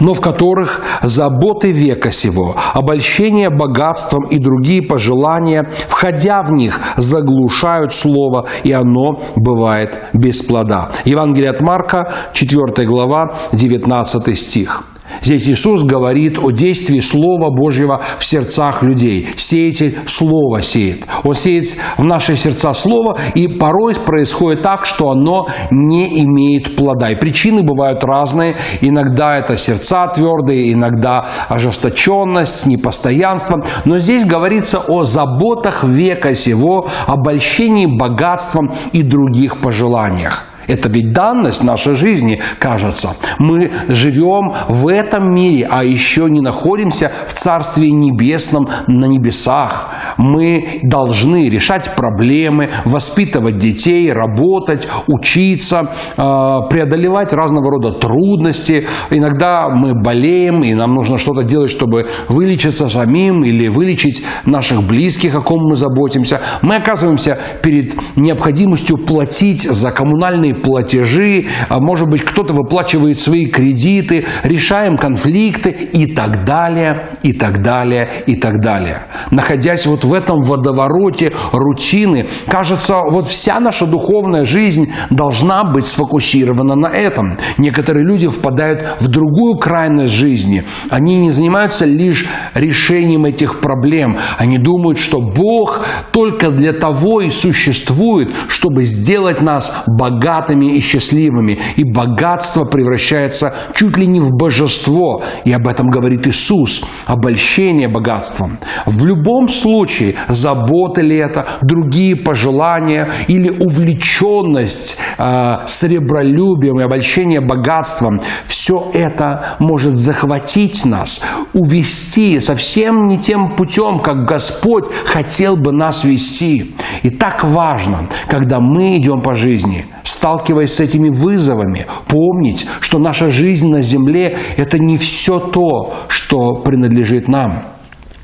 но в которых заботы века сего, обольщение богатством и другие пожелания, входя в них, заглушают слово, и оно бывает без плода. Евангелие от Марка, 4 глава, 19 стих. Здесь Иисус говорит о действии Слова Божьего в сердцах людей. Сеятель Слово сеет. Он сеет в наши сердца Слово, и порой происходит так, что оно не имеет плода. И причины бывают разные. Иногда это сердца твердые, иногда ожесточенность, непостоянство. Но здесь говорится о заботах века сего, обольщении богатством и других пожеланиях. Это ведь данность нашей жизни, кажется. Мы живем в этом мире, а еще не находимся в Царстве Небесном на небесах. Мы должны решать проблемы, воспитывать детей, работать, учиться, а, преодолевать разного рода трудности. Иногда мы болеем, и нам нужно что-то делать, чтобы вылечиться самим или вылечить наших близких, о ком мы заботимся. Мы оказываемся перед необходимостью платить за коммунальные платежи, а может быть, кто-то выплачивает свои кредиты, решаем конфликты и так далее, и так далее, и так далее. Находясь вот в этом водовороте рутины, кажется, вот вся наша духовная жизнь должна быть сфокусирована на этом. Некоторые люди впадают в другую крайность жизни. Они не занимаются лишь решением этих проблем. Они думают, что Бог только для того и существует, чтобы сделать нас богатыми и счастливыми. И богатство превращается чуть ли не в божество. И об этом говорит Иисус. Обольщение богатством. В любом случае, заботы ли это, другие пожелания или увлеченность э, сребролюбием и обольщение богатством, все это может захватить нас, увести совсем не тем путем, как Господь хотел бы нас вести. И так важно, когда мы идем по жизни, сталкиваясь с этими вызовами, помнить, что наша жизнь на земле – это не все то, что принадлежит нам.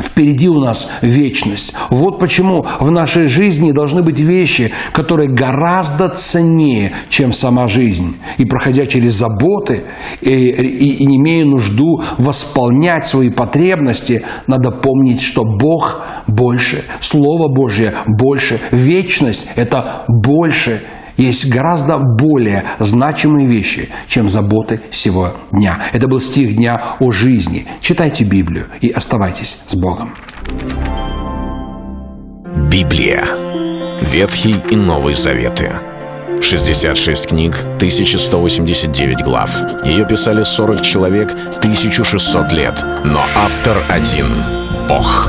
Впереди у нас вечность. Вот почему в нашей жизни должны быть вещи, которые гораздо ценнее, чем сама жизнь. И проходя через заботы и, и, и имея нужду восполнять свои потребности, надо помнить, что Бог больше, Слово Божье больше, вечность – это больше, есть гораздо более значимые вещи, чем заботы сего дня. Это был стих дня о жизни. Читайте Библию и оставайтесь с Богом. Библия. Ветхий и Новый Заветы. 66 книг, 1189 глав. Ее писали 40 человек, 1600 лет. Но автор один — Бог.